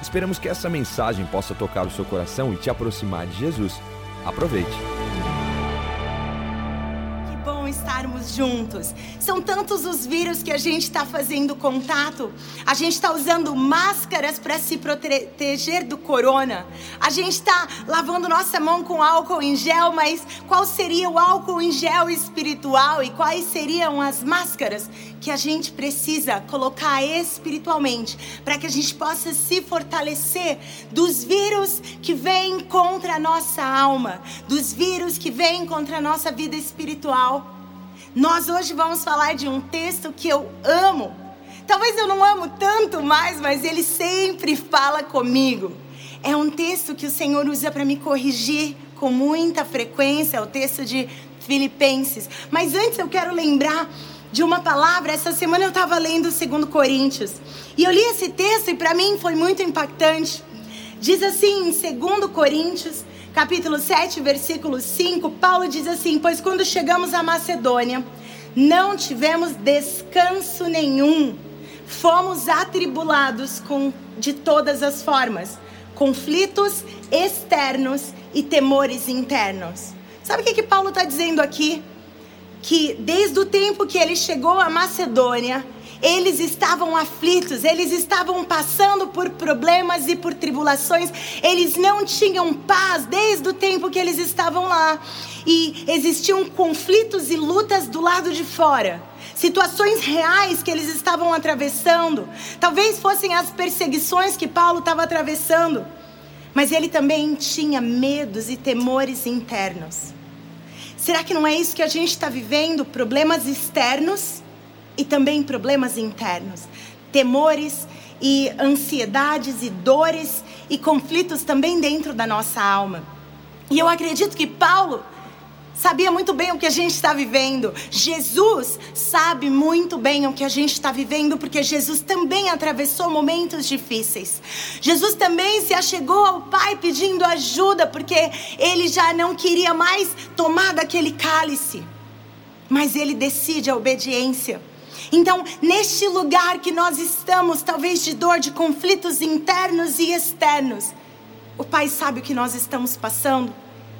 Esperamos que essa mensagem possa tocar o seu coração e te aproximar de Jesus. Aproveite. Juntos. São tantos os vírus que a gente está fazendo contato. A gente está usando máscaras para se proteger do corona. A gente está lavando nossa mão com álcool em gel, mas qual seria o álcool em gel espiritual e quais seriam as máscaras que a gente precisa colocar espiritualmente para que a gente possa se fortalecer dos vírus que vêm contra a nossa alma, dos vírus que vêm contra a nossa vida espiritual. Nós hoje vamos falar de um texto que eu amo. Talvez eu não amo tanto mais, mas ele sempre fala comigo. É um texto que o Senhor usa para me corrigir com muita frequência, é o texto de Filipenses. Mas antes eu quero lembrar de uma palavra. Essa semana eu estava lendo o 2 Coríntios e eu li esse texto e para mim foi muito impactante. Diz assim em 2 Coríntios, capítulo 7, versículo 5, Paulo diz assim: Pois quando chegamos à Macedônia, não tivemos descanso nenhum, fomos atribulados com, de todas as formas, conflitos externos e temores internos. Sabe o que, que Paulo está dizendo aqui? que desde o tempo que ele chegou à Macedônia, eles estavam aflitos, eles estavam passando por problemas e por tribulações, eles não tinham paz desde o tempo que eles estavam lá. E existiam conflitos e lutas do lado de fora. Situações reais que eles estavam atravessando. Talvez fossem as perseguições que Paulo estava atravessando. Mas ele também tinha medos e temores internos. Será que não é isso que a gente está vivendo? Problemas externos e também problemas internos. Temores e ansiedades e dores e conflitos também dentro da nossa alma. E eu acredito que Paulo sabia muito bem o que a gente está vivendo. Jesus sabe muito bem o que a gente está vivendo, porque Jesus também atravessou momentos difíceis. Jesus também se achegou ao Pai pedindo ajuda, porque ele já não queria mais tomar daquele cálice. Mas ele decide a obediência. Então, neste lugar que nós estamos, talvez de dor, de conflitos internos e externos, o Pai sabe o que nós estamos passando.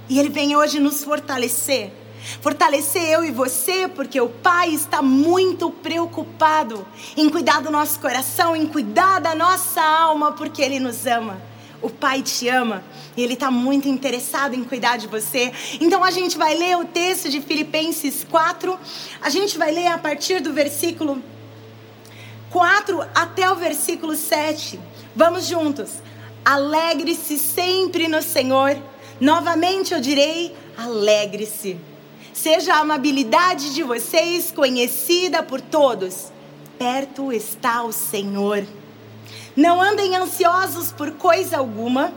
E Ele vem hoje nos fortalecer. Fortalecer eu e você, porque o Pai está muito preocupado em cuidar do nosso coração, em cuidar da nossa alma, porque Ele nos ama. O Pai te ama e Ele está muito interessado em cuidar de você. Então a gente vai ler o texto de Filipenses 4, a gente vai ler a partir do versículo 4 até o versículo 7. Vamos juntos. Alegre-se sempre no Senhor. Novamente eu direi: alegre-se. Seja a amabilidade de vocês conhecida por todos. Perto está o Senhor. Não andem ansiosos por coisa alguma,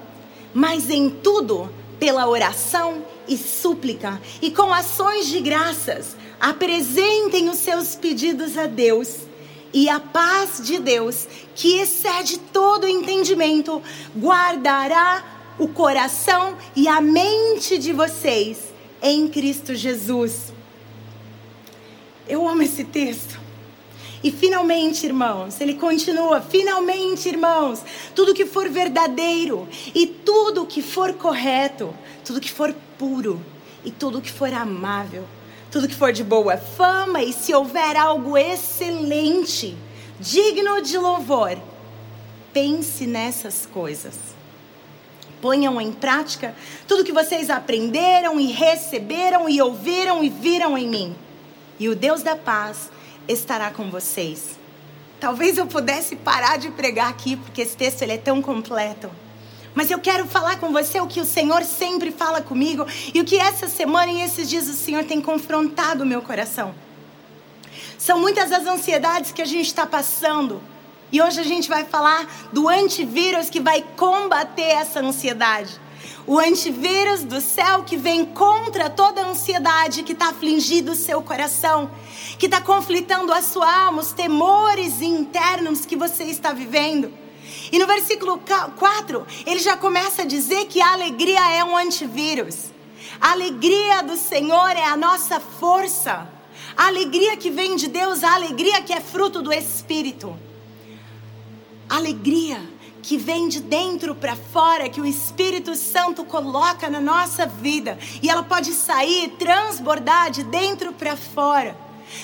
mas em tudo, pela oração e súplica e com ações de graças, apresentem os seus pedidos a Deus. E a paz de Deus, que excede todo entendimento, guardará o coração e a mente de vocês em Cristo Jesus. Eu amo esse texto. E finalmente, irmãos, ele continua: finalmente, irmãos, tudo que for verdadeiro, e tudo que for correto, tudo que for puro, e tudo que for amável, tudo que for de boa fama, e se houver algo excelente, digno de louvor, pense nessas coisas ponham em prática tudo que vocês aprenderam e receberam e ouviram e viram em mim. E o Deus da paz estará com vocês. Talvez eu pudesse parar de pregar aqui, porque esse texto ele é tão completo. Mas eu quero falar com você o que o Senhor sempre fala comigo e o que essa semana e esses dias o Senhor tem confrontado o meu coração. São muitas as ansiedades que a gente está passando e hoje a gente vai falar do antivírus que vai combater essa ansiedade. O antivírus do céu que vem contra toda a ansiedade que está afligindo o seu coração, que está conflitando a sua alma, os temores internos que você está vivendo. E no versículo 4, ele já começa a dizer que a alegria é um antivírus. A alegria do Senhor é a nossa força. A alegria que vem de Deus, a alegria que é fruto do Espírito. Alegria que vem de dentro para fora, que o Espírito Santo coloca na nossa vida, e ela pode sair, transbordar de dentro para fora.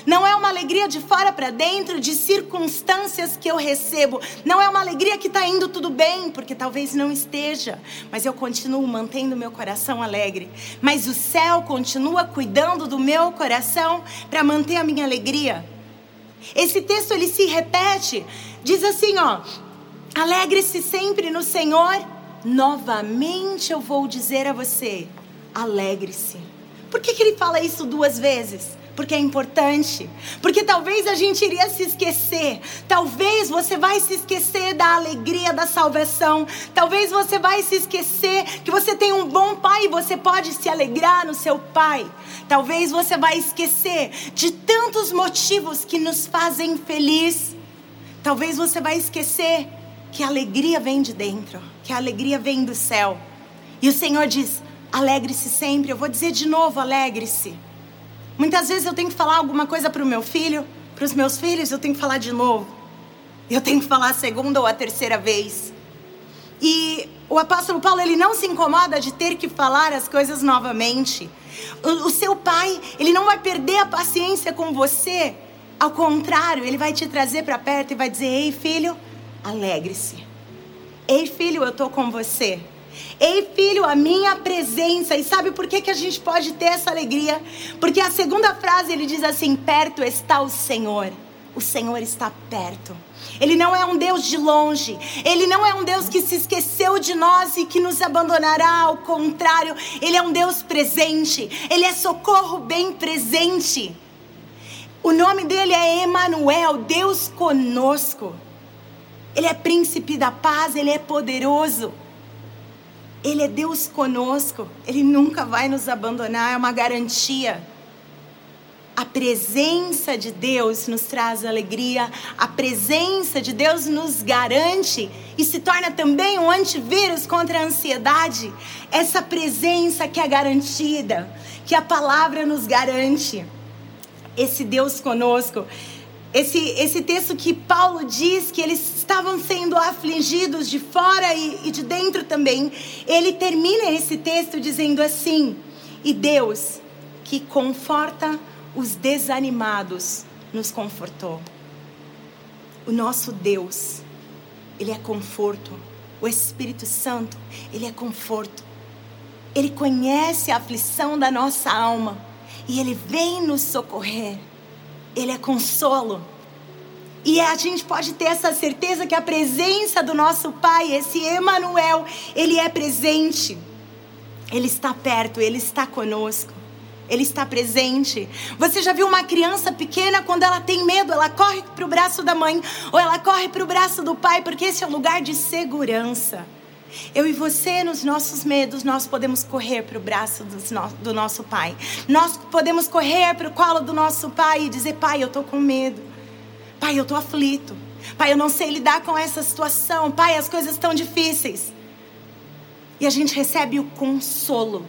Não é uma alegria de fora para dentro, de circunstâncias que eu recebo. Não é uma alegria que está indo tudo bem, porque talvez não esteja. Mas eu continuo mantendo meu coração alegre. Mas o céu continua cuidando do meu coração para manter a minha alegria. Esse texto ele se repete. Diz assim, ó: Alegre-se sempre no Senhor. Novamente eu vou dizer a você: alegre-se. Por que, que ele fala isso duas vezes? Porque é importante. Porque talvez a gente iria se esquecer. Talvez você vai se esquecer da alegria da salvação. Talvez você vai se esquecer que você tem um bom pai e você pode se alegrar no seu pai. Talvez você vai esquecer de tantos motivos que nos fazem feliz. Talvez você vai esquecer que a alegria vem de dentro, que a alegria vem do céu. E o Senhor diz: alegre-se sempre. Eu vou dizer de novo: alegre-se. Muitas vezes eu tenho que falar alguma coisa para o meu filho, para os meus filhos, eu tenho que falar de novo. Eu tenho que falar a segunda ou a terceira vez. E o apóstolo Paulo, ele não se incomoda de ter que falar as coisas novamente. O, o seu pai, ele não vai perder a paciência com você. Ao contrário, ele vai te trazer para perto e vai dizer: Ei, filho, alegre-se. Ei, filho, eu estou com você. Ei, filho, a minha presença. E sabe por que, que a gente pode ter essa alegria? Porque a segunda frase ele diz assim: perto está o Senhor. O Senhor está perto. Ele não é um Deus de longe. Ele não é um Deus que se esqueceu de nós e que nos abandonará. Ao contrário, Ele é um Deus presente. Ele é socorro bem presente. O nome dele é Emanuel, Deus conosco. Ele é príncipe da paz, ele é poderoso. Ele é Deus conosco, ele nunca vai nos abandonar, é uma garantia. A presença de Deus nos traz alegria, a presença de Deus nos garante e se torna também um antivírus contra a ansiedade. Essa presença que é garantida, que a palavra nos garante. Esse Deus conosco esse, esse texto que Paulo diz que eles estavam sendo afligidos de fora e, e de dentro também, ele termina esse texto dizendo assim: E Deus, que conforta os desanimados, nos confortou. O nosso Deus, Ele é conforto. O Espírito Santo, Ele é conforto. Ele conhece a aflição da nossa alma e Ele vem nos socorrer. Ele é consolo. E a gente pode ter essa certeza que a presença do nosso Pai, esse Emanuel, ele é presente. Ele está perto, ele está conosco. Ele está presente. Você já viu uma criança pequena quando ela tem medo, ela corre para o braço da mãe ou ela corre para o braço do pai, porque esse é um lugar de segurança. Eu e você, nos nossos medos, nós podemos correr para o braço do nosso pai. Nós podemos correr para o colo do nosso pai e dizer: Pai, eu estou com medo. Pai, eu estou aflito. Pai, eu não sei lidar com essa situação. Pai, as coisas estão difíceis. E a gente recebe o consolo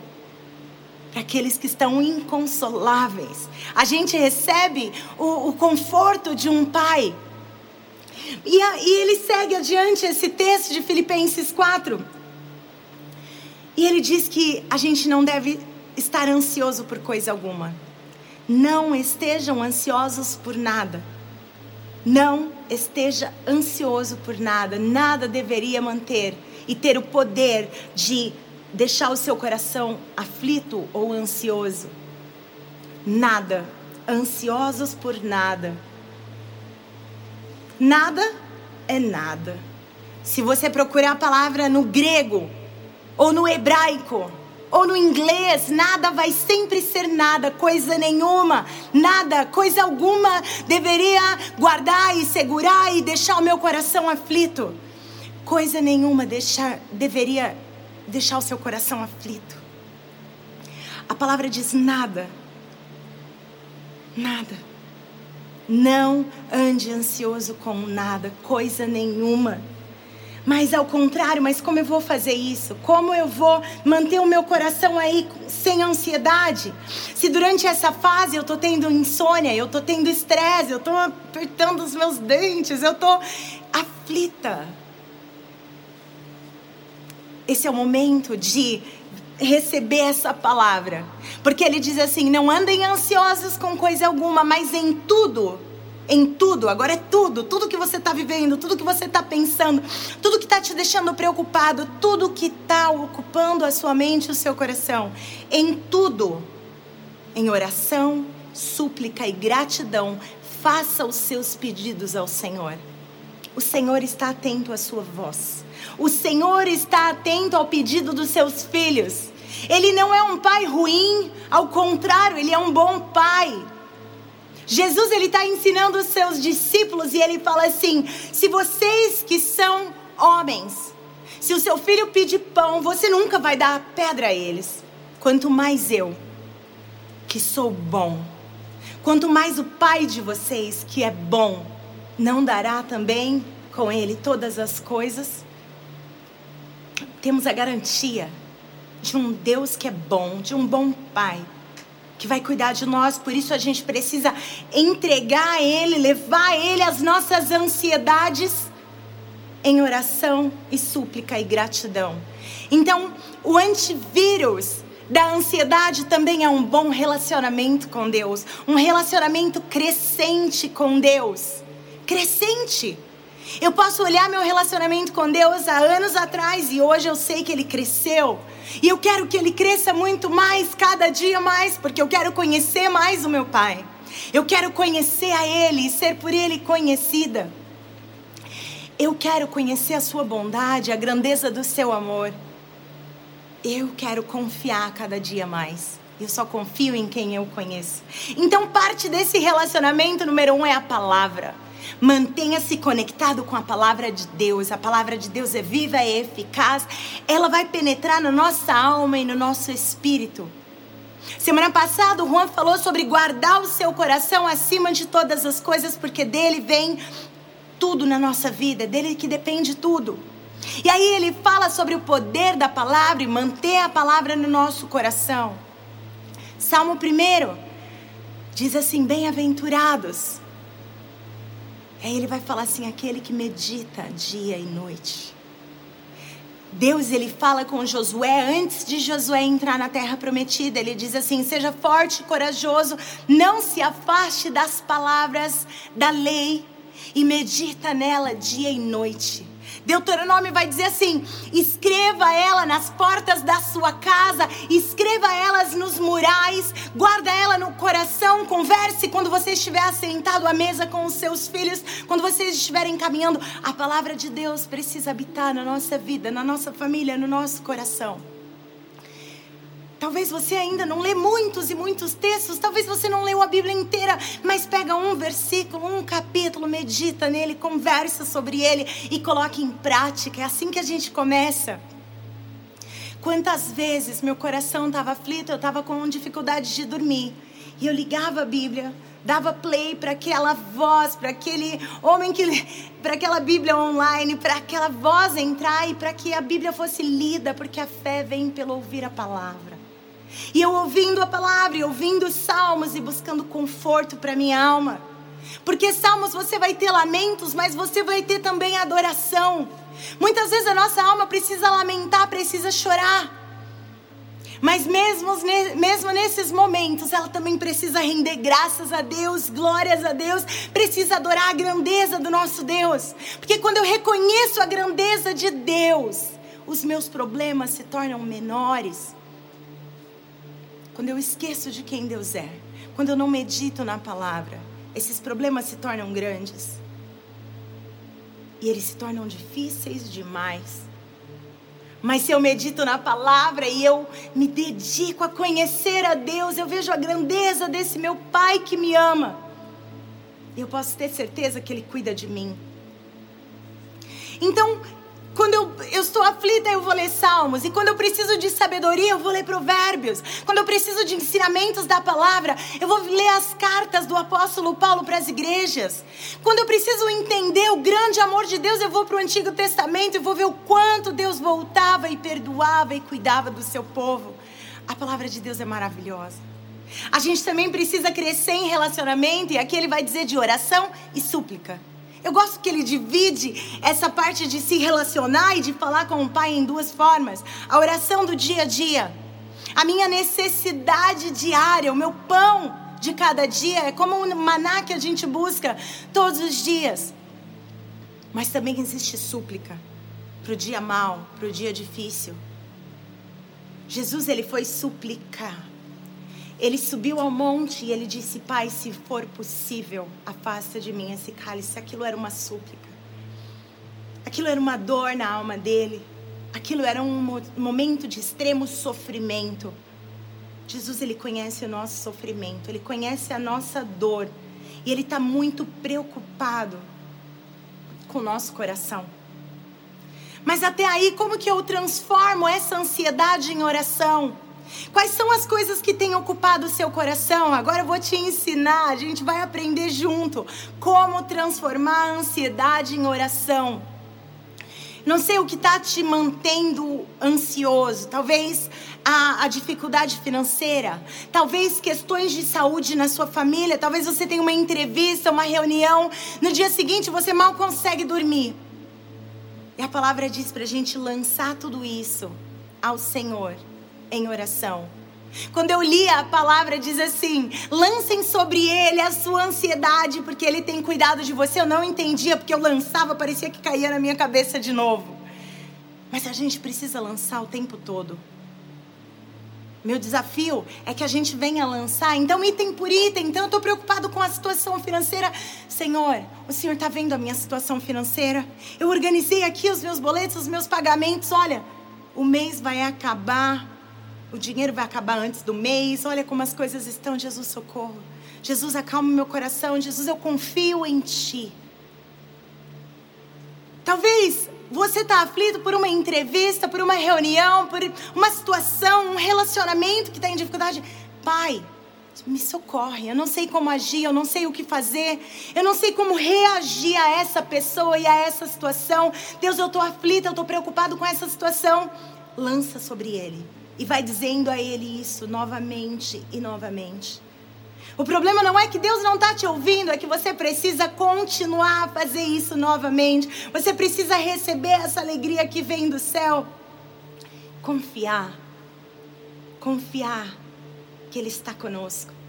para aqueles que estão inconsoláveis. A gente recebe o, o conforto de um pai e, a, e ele segue adiante esse texto de Filipenses 4. E ele diz que a gente não deve estar ansioso por coisa alguma. Não estejam ansiosos por nada. Não esteja ansioso por nada. Nada deveria manter e ter o poder de deixar o seu coração aflito ou ansioso. Nada. Ansiosos por nada. Nada é nada. Se você procurar a palavra no grego, ou no hebraico, ou no inglês, nada vai sempre ser nada, coisa nenhuma, nada, coisa alguma deveria guardar e segurar e deixar o meu coração aflito. Coisa nenhuma deixar, deveria deixar o seu coração aflito. A palavra diz nada. Nada. Não ande ansioso com nada, coisa nenhuma. Mas ao contrário, mas como eu vou fazer isso? Como eu vou manter o meu coração aí sem ansiedade? Se durante essa fase eu tô tendo insônia, eu tô tendo estresse, eu tô apertando os meus dentes, eu tô aflita. Esse é o momento de receber essa palavra. Porque ele diz assim: não andem ansiosos com coisa alguma, mas em tudo em tudo, agora é tudo, tudo que você está vivendo, tudo que você está pensando, tudo que está te deixando preocupado, tudo que está ocupando a sua mente e o seu coração, em tudo, em oração, súplica e gratidão, faça os seus pedidos ao Senhor. O Senhor está atento à sua voz. O Senhor está atento ao pedido dos seus filhos. Ele não é um pai ruim, ao contrário, ele é um bom pai. Jesus ele está ensinando os seus discípulos e ele fala assim: se vocês que são homens, se o seu filho pedir pão, você nunca vai dar pedra a eles. Quanto mais eu, que sou bom, quanto mais o Pai de vocês, que é bom, não dará também com ele todas as coisas? Temos a garantia de um Deus que é bom, de um bom Pai que vai cuidar de nós, por isso a gente precisa entregar a Ele, levar a Ele as nossas ansiedades em oração e súplica e gratidão. Então, o antivírus da ansiedade também é um bom relacionamento com Deus, um relacionamento crescente com Deus. Crescente. Eu posso olhar meu relacionamento com Deus há anos atrás e hoje eu sei que ele cresceu. E eu quero que ele cresça muito mais, cada dia mais, porque eu quero conhecer mais o meu Pai. Eu quero conhecer a Ele e ser por Ele conhecida. Eu quero conhecer a Sua bondade, a grandeza do Seu amor. Eu quero confiar cada dia mais. Eu só confio em quem eu conheço. Então, parte desse relacionamento número um é a palavra. Mantenha-se conectado com a palavra de Deus. A palavra de Deus é viva e é eficaz. Ela vai penetrar na nossa alma e no nosso espírito. Semana passada, o Juan falou sobre guardar o seu coração acima de todas as coisas, porque dele vem tudo na nossa vida, dele que depende tudo. E aí ele fala sobre o poder da palavra e manter a palavra no nosso coração. Salmo 1 diz assim: Bem-aventurados Aí ele vai falar assim: aquele que medita dia e noite. Deus ele fala com Josué antes de Josué entrar na terra prometida. Ele diz assim: seja forte e corajoso, não se afaste das palavras da lei e medita nela dia e noite. Deuteronômio vai dizer assim: escreva ela nas portas da sua casa, escreva elas nos murais, guarda ela no coração, converse quando você estiver sentado à mesa com os seus filhos, quando vocês estiverem caminhando. A palavra de Deus precisa habitar na nossa vida, na nossa família, no nosso coração. Talvez você ainda não lê muitos e muitos textos, talvez você não leu a Bíblia inteira, mas pega um versículo, um capítulo, medita nele, conversa sobre ele e coloque em prática. É assim que a gente começa. Quantas vezes meu coração estava aflito, eu estava com dificuldade de dormir. E eu ligava a Bíblia, dava play para aquela voz, para aquele homem que para aquela Bíblia online, para aquela voz entrar e para que a Bíblia fosse lida, porque a fé vem pelo ouvir a palavra. E eu ouvindo a palavra, e ouvindo os salmos e buscando conforto para minha alma. Porque salmos você vai ter lamentos, mas você vai ter também adoração. Muitas vezes a nossa alma precisa lamentar, precisa chorar. Mas mesmo, mesmo nesses momentos, ela também precisa render graças a Deus, glórias a Deus, precisa adorar a grandeza do nosso Deus. Porque quando eu reconheço a grandeza de Deus, os meus problemas se tornam menores quando eu esqueço de quem Deus é, quando eu não medito na palavra, esses problemas se tornam grandes. E eles se tornam difíceis demais. Mas se eu medito na palavra e eu me dedico a conhecer a Deus, eu vejo a grandeza desse meu Pai que me ama. Eu posso ter certeza que Ele cuida de mim. Então, Quando eu, eu estou aflita, eu vou ler Salmos. E quando eu preciso de sabedoria, eu vou ler Provérbios. Quando eu preciso de ensinamentos da palavra, eu vou ler as cartas do apóstolo Paulo para as igrejas. Quando eu preciso entender o grande amor de Deus, eu vou para o Antigo Testamento e vou ver o quanto Deus voltava e perdoava e cuidava do seu povo. A palavra de Deus é maravilhosa. A gente também precisa crescer em relacionamento, e aqui ele vai dizer de oração e súplica. Eu gosto que ele divide essa parte de se relacionar e de falar com o Pai em duas formas: a oração do dia a dia, a minha necessidade diária, o meu pão de cada dia, é como um maná que a gente busca todos os dias. Mas também existe súplica para o dia mal, para o dia difícil. Jesus ele foi suplicar. Ele subiu ao monte e ele disse: Pai, se for possível, afasta de mim esse cálice. Aquilo era uma súplica. Aquilo era uma dor na alma dele. Aquilo era um momento de extremo sofrimento. Jesus, ele conhece o nosso sofrimento, ele conhece a nossa dor. E ele está muito preocupado com o nosso coração. Mas até aí, como que eu transformo essa ansiedade em oração? Quais são as coisas que têm ocupado o seu coração? Agora eu vou te ensinar, a gente vai aprender junto como transformar a ansiedade em oração. Não sei o que está te mantendo ansioso. Talvez a, a, dificuldade financeira, talvez questões de saúde na sua família, talvez você tenha uma entrevista, uma reunião, no dia seguinte você mal consegue dormir. E a palavra diz para a gente lançar tudo isso ao Senhor em oração. Quando eu li a palavra diz assim: lancem sobre ele a sua ansiedade, porque ele tem cuidado de você. Eu não entendia, porque eu lançava, parecia que caía na minha cabeça de novo. Mas a gente precisa lançar o tempo todo. Meu desafio é que a gente venha lançar, então, item por item. Então, eu estou preocupado com a situação financeira. Senhor, o Senhor está vendo a minha situação financeira? Eu organizei aqui os meus boletos, os meus pagamentos. Olha, o mês vai acabar o dinheiro vai acabar antes do mês. Olha como as coisas estão. Jesus, socorro. Jesus, acalma meu coração. Jesus, eu confio em Ti. Talvez você está aflito por uma entrevista, por uma reunião, por uma situação, um relacionamento que está em dificuldade. Pai, me socorre. Eu não sei como agir, eu não sei o que fazer, eu não sei como reagir a essa pessoa e a essa situação. Deus, eu estou aflita, eu estou preocupado com essa situação. Lança sobre ele e vai dizendo a ele isso novamente e novamente. O problema não é que Deus não está te ouvindo, é que você precisa continuar a fazer isso novamente. Você precisa receber essa alegria que vem do céu. Confiar. Confiar que Ele está conosco.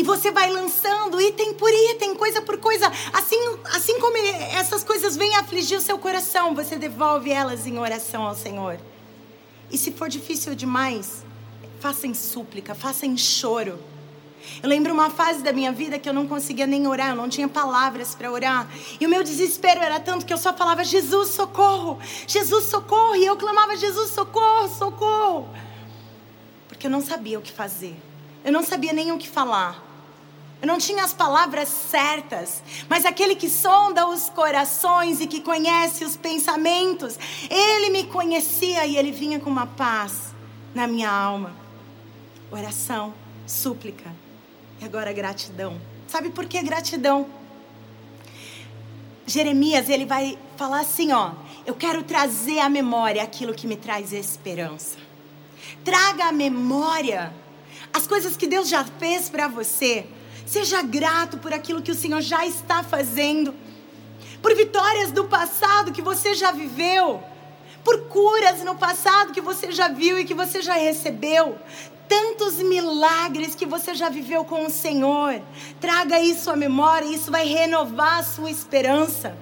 E você vai lançando item por item, coisa por coisa. Assim, assim como essas coisas vêm afligir o seu coração, você devolve elas em oração ao Senhor. E se for difícil demais, faça em súplica, faça em choro. Eu lembro uma fase da minha vida que eu não conseguia nem orar, eu não tinha palavras para orar. E o meu desespero era tanto que eu só falava: Jesus, socorro! Jesus, socorro! E eu clamava: Jesus, socorro, socorro! Porque eu não sabia o que fazer, eu não sabia nem o que falar. Eu não tinha as palavras certas, mas aquele que sonda os corações e que conhece os pensamentos, ele me conhecia e ele vinha com uma paz na minha alma. Oração, súplica e agora gratidão. Sabe por que gratidão? Jeremias, ele vai falar assim, ó: "Eu quero trazer à memória aquilo que me traz esperança". Traga à memória as coisas que Deus já fez para você Seja grato por aquilo que o Senhor já está fazendo, por vitórias do passado que você já viveu, por curas no passado que você já viu e que você já recebeu, tantos milagres que você já viveu com o Senhor. Traga isso à memória, isso vai renovar a sua esperança.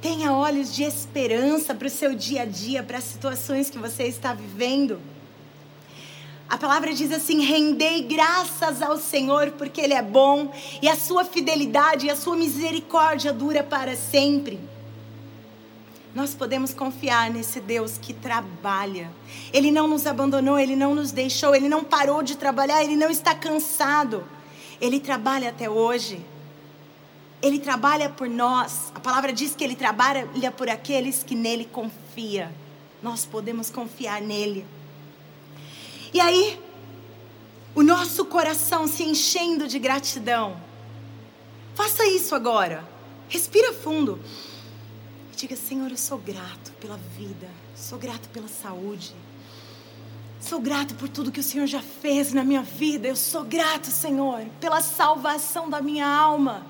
Tenha olhos de esperança para o seu dia a dia, para as situações que você está vivendo. A palavra diz assim: rendei graças ao Senhor, porque Ele é bom, e a sua fidelidade e a sua misericórdia dura para sempre. Nós podemos confiar nesse Deus que trabalha. Ele não nos abandonou, ele não nos deixou, ele não parou de trabalhar, ele não está cansado. Ele trabalha até hoje. Ele trabalha por nós. A palavra diz que ele trabalha por aqueles que nele confia. Nós podemos confiar nele. E aí, o nosso coração se enchendo de gratidão. Faça isso agora. Respira fundo. E diga: Senhor, eu sou grato pela vida, sou grato pela saúde. Sou grato por tudo que o Senhor já fez na minha vida. Eu sou grato, Senhor, pela salvação da minha alma.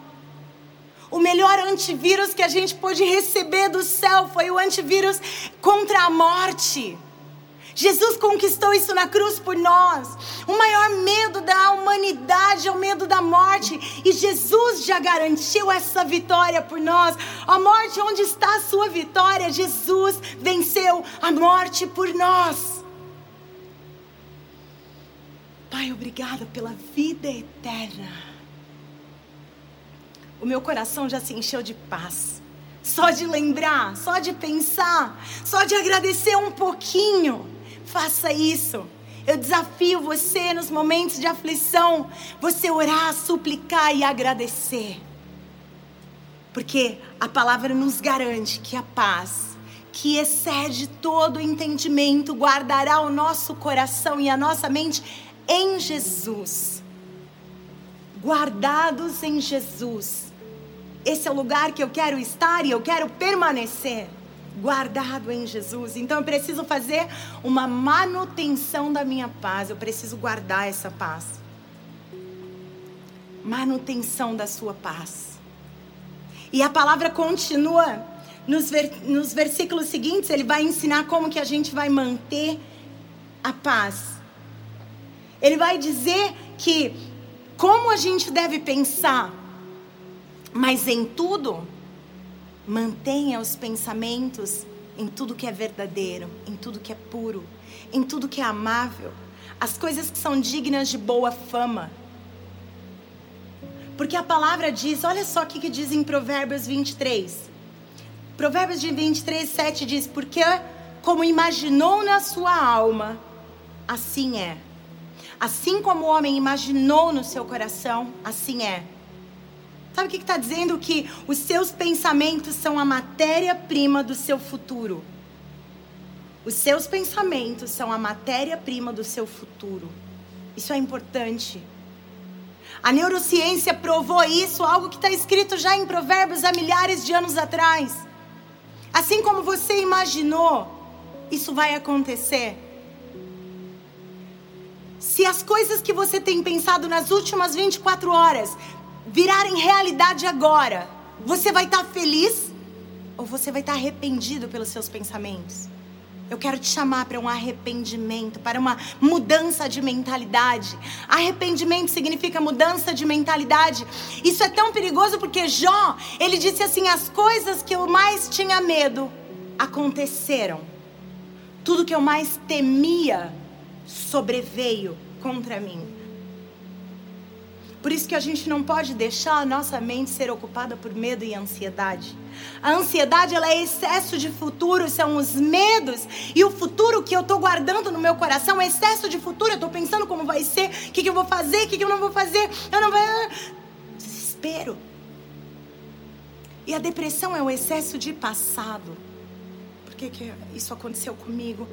O melhor antivírus que a gente pôde receber do céu foi o antivírus contra a morte. Jesus conquistou isso na cruz por nós. O maior medo da humanidade é o medo da morte. E Jesus já garantiu essa vitória por nós. A morte, onde está a sua vitória? Jesus venceu a morte por nós. Pai, obrigada pela vida eterna. O meu coração já se encheu de paz. Só de lembrar, só de pensar, só de agradecer um pouquinho. Faça isso. Eu desafio você nos momentos de aflição, você orar, suplicar e agradecer. Porque a palavra nos garante que a paz, que excede todo entendimento, guardará o nosso coração e a nossa mente em Jesus. Guardados em Jesus. Esse é o lugar que eu quero estar e eu quero permanecer guardado em Jesus. Então eu preciso fazer uma manutenção da minha paz. Eu preciso guardar essa paz. Manutenção da sua paz. E a palavra continua nos, ver, nos versículos seguintes. Ele vai ensinar como que a gente vai manter a paz. Ele vai dizer que como a gente deve pensar, mas em tudo Mantenha os pensamentos em tudo que é verdadeiro, em tudo que é puro, em tudo que é amável, as coisas que são dignas de boa fama. Porque a palavra diz, olha só o que, que diz em Provérbios 23. Provérbios de 23, 7 diz: Porque como imaginou na sua alma, assim é. Assim como o homem imaginou no seu coração, assim é. Sabe o que está dizendo? Que os seus pensamentos são a matéria-prima do seu futuro. Os seus pensamentos são a matéria-prima do seu futuro. Isso é importante. A neurociência provou isso, algo que está escrito já em Provérbios há milhares de anos atrás. Assim como você imaginou, isso vai acontecer. Se as coisas que você tem pensado nas últimas 24 horas virarem realidade agora, você vai estar tá feliz ou você vai estar tá arrependido pelos seus pensamentos? Eu quero te chamar para um arrependimento, para uma mudança de mentalidade. Arrependimento significa mudança de mentalidade. Isso é tão perigoso porque Jó, ele disse assim: as coisas que eu mais tinha medo aconteceram. Tudo que eu mais temia sobreveio contra mim. Por isso que a gente não pode deixar a nossa mente ser ocupada por medo e ansiedade. A ansiedade ela é excesso de futuro, são os medos e o futuro que eu estou guardando no meu coração, é excesso de futuro, eu estou pensando como vai ser, o que, que eu vou fazer, o que, que eu não vou fazer, eu não vou. Desespero. E a depressão é o excesso de passado. Por que, que isso aconteceu comigo?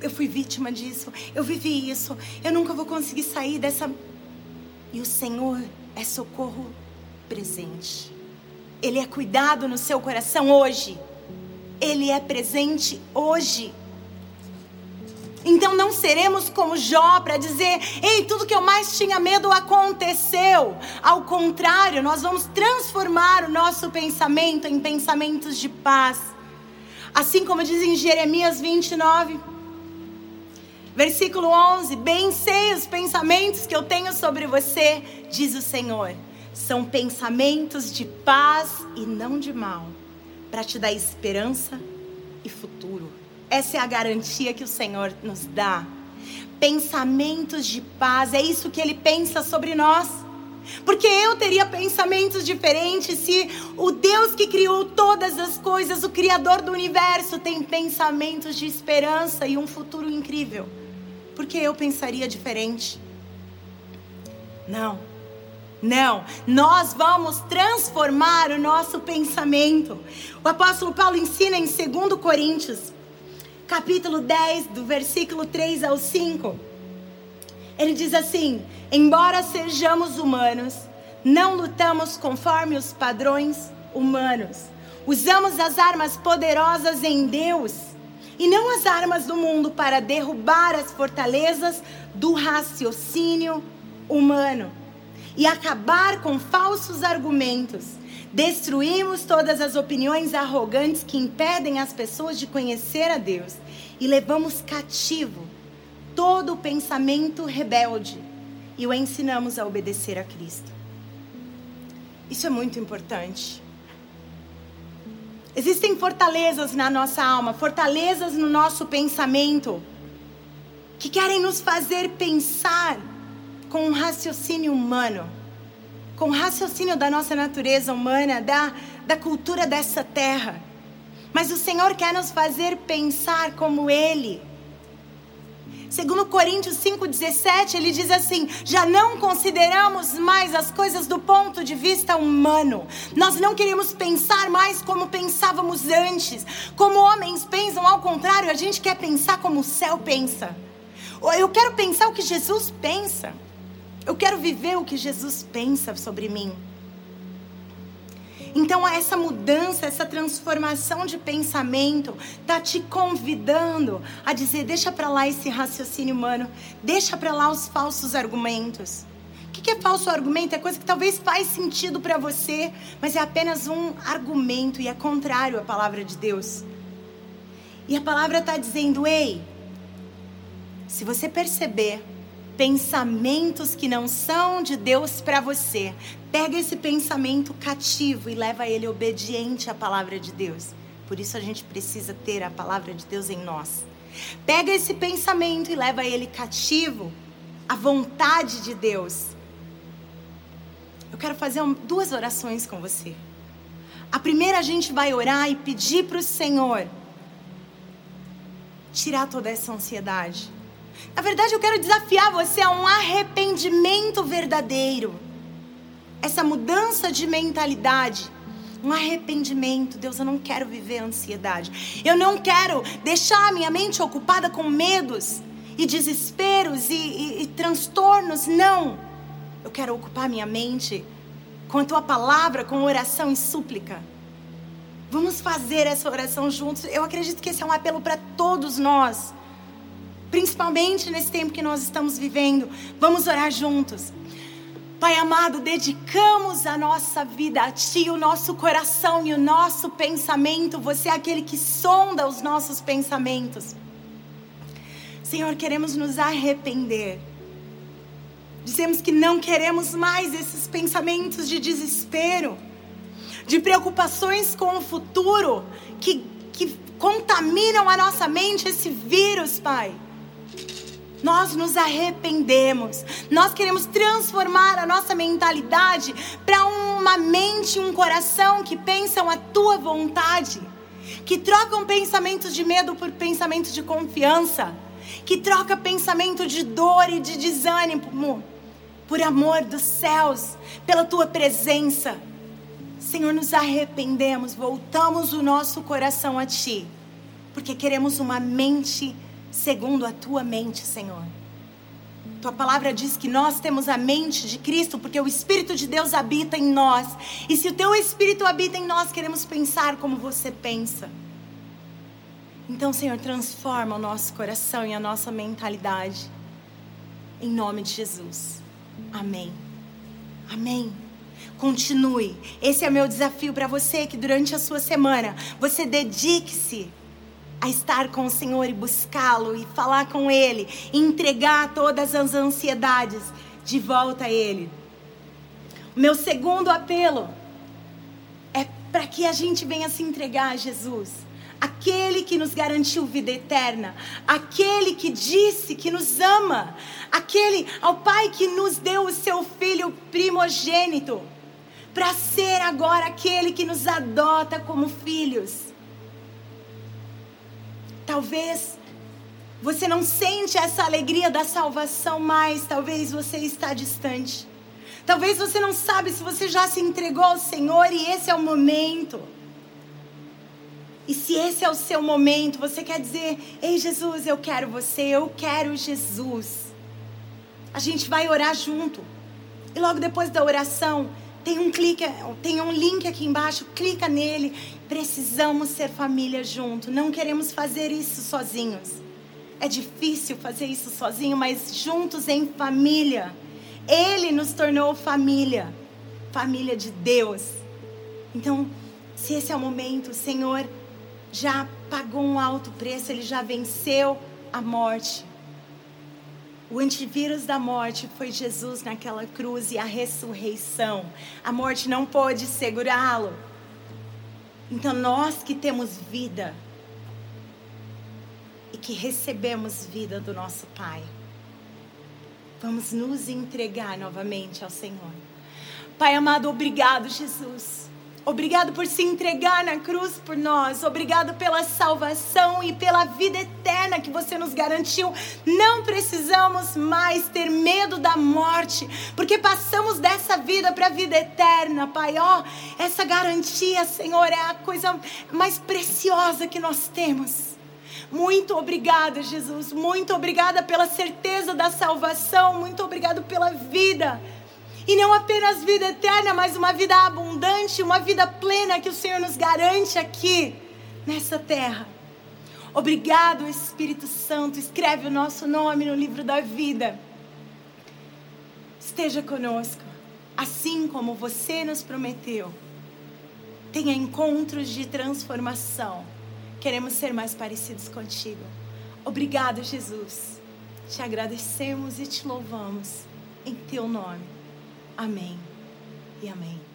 Eu fui vítima disso, eu vivi isso, eu nunca vou conseguir sair dessa e o Senhor é socorro presente. Ele é cuidado no seu coração hoje. Ele é presente hoje. Então não seremos como Jó para dizer, ei, tudo que eu mais tinha medo aconteceu. Ao contrário, nós vamos transformar o nosso pensamento em pensamentos de paz. Assim como diz em Jeremias 29, Versículo 11: Bem sei os pensamentos que eu tenho sobre você, diz o Senhor. São pensamentos de paz e não de mal, para te dar esperança e futuro. Essa é a garantia que o Senhor nos dá. Pensamentos de paz, é isso que Ele pensa sobre nós. Porque eu teria pensamentos diferentes se o Deus que criou todas as coisas, o Criador do universo, tem pensamentos de esperança e um futuro incrível porque eu pensaria diferente. Não. Não, nós vamos transformar o nosso pensamento. O apóstolo Paulo ensina em 2 Coríntios, capítulo 10, do versículo 3 ao 5. Ele diz assim: Embora sejamos humanos, não lutamos conforme os padrões humanos. Usamos as armas poderosas em Deus e não as armas do mundo para derrubar as fortalezas do raciocínio humano e acabar com falsos argumentos. Destruímos todas as opiniões arrogantes que impedem as pessoas de conhecer a Deus e levamos cativo todo o pensamento rebelde e o ensinamos a obedecer a Cristo. Isso é muito importante. Existem fortalezas na nossa alma, fortalezas no nosso pensamento, que querem nos fazer pensar com um raciocínio humano, com o raciocínio da nossa natureza humana, da, da cultura dessa terra. Mas o Senhor quer nos fazer pensar como Ele. Segundo Coríntios 5,17, ele diz assim: já não consideramos mais as coisas do ponto de vista humano. Nós não queremos pensar mais como pensávamos antes. Como homens pensam, ao contrário, a gente quer pensar como o céu pensa. Eu quero pensar o que Jesus pensa. Eu quero viver o que Jesus pensa sobre mim. Então, essa mudança, essa transformação de pensamento tá te convidando a dizer: deixa para lá esse raciocínio humano, deixa para lá os falsos argumentos. O que é falso argumento? É coisa que talvez faz sentido para você, mas é apenas um argumento e é contrário à palavra de Deus. E a palavra está dizendo: ei, se você perceber pensamentos que não são de Deus para você. Pega esse pensamento cativo e leva ele obediente à palavra de Deus. Por isso a gente precisa ter a palavra de Deus em nós. Pega esse pensamento e leva ele cativo à vontade de Deus. Eu quero fazer duas orações com você. A primeira a gente vai orar e pedir para o Senhor tirar toda essa ansiedade na verdade, eu quero desafiar você a um arrependimento verdadeiro. Essa mudança de mentalidade. Um arrependimento. Deus, eu não quero viver ansiedade. Eu não quero deixar a minha mente ocupada com medos e desesperos e, e, e transtornos. Não. Eu quero ocupar minha mente com a tua palavra, com oração e súplica. Vamos fazer essa oração juntos. Eu acredito que esse é um apelo para todos nós principalmente nesse tempo que nós estamos vivendo. Vamos orar juntos. Pai amado, dedicamos a nossa vida a Ti, o nosso coração e o nosso pensamento. Você é aquele que sonda os nossos pensamentos. Senhor, queremos nos arrepender. Dizemos que não queremos mais esses pensamentos de desespero, de preocupações com o futuro, que, que contaminam a nossa mente, esse vírus, Pai. Nós nos arrependemos. Nós queremos transformar a nossa mentalidade para uma mente um coração que pensam a tua vontade, que trocam pensamentos de medo por pensamentos de confiança, que troca pensamento de dor e de desânimo por amor dos céus, pela tua presença. Senhor, nos arrependemos, voltamos o nosso coração a ti, porque queremos uma mente segundo a tua mente, Senhor. Tua palavra diz que nós temos a mente de Cristo porque o Espírito de Deus habita em nós. E se o teu Espírito habita em nós, queremos pensar como você pensa. Então, Senhor, transforma o nosso coração e a nossa mentalidade. Em nome de Jesus. Amém. Amém. Continue. Esse é o meu desafio para você que durante a sua semana você dedique-se a estar com o Senhor e buscá-lo e falar com Ele, e entregar todas as ansiedades de volta a Ele. O meu segundo apelo é para que a gente venha se entregar a Jesus, aquele que nos garantiu vida eterna, aquele que disse que nos ama, aquele ao Pai que nos deu o seu Filho primogênito, para ser agora aquele que nos adota como filhos. Talvez você não sente essa alegria da salvação mais, talvez você está distante. Talvez você não sabe se você já se entregou ao Senhor e esse é o momento. E se esse é o seu momento, você quer dizer: Ei, Jesus, eu quero você, eu quero Jesus. A gente vai orar junto. E logo depois da oração, tem um clique, tem um link aqui embaixo, clica nele. Precisamos ser família junto. Não queremos fazer isso sozinhos. É difícil fazer isso sozinho, mas juntos em família. Ele nos tornou família, família de Deus. Então, se esse é o momento, o Senhor já pagou um alto preço, ele já venceu a morte. O antivírus da morte foi Jesus naquela cruz e a ressurreição. A morte não pôde segurá-lo. Então, nós que temos vida e que recebemos vida do nosso Pai, vamos nos entregar novamente ao Senhor. Pai amado, obrigado, Jesus Obrigado por se entregar na cruz por nós. Obrigado pela salvação e pela vida eterna que você nos garantiu. Não precisamos mais ter medo da morte, porque passamos dessa vida para a vida eterna, Pai. Ó, oh, essa garantia, Senhor, é a coisa mais preciosa que nós temos. Muito obrigada, Jesus. Muito obrigada pela certeza da salvação. Muito obrigado pela vida e não apenas vida eterna, mas uma vida abundante, uma vida plena que o Senhor nos garante aqui, nessa terra. Obrigado, Espírito Santo. Escreve o nosso nome no livro da vida. Esteja conosco, assim como você nos prometeu. Tenha encontros de transformação. Queremos ser mais parecidos contigo. Obrigado, Jesus. Te agradecemos e te louvamos em teu nome. Amém e amém.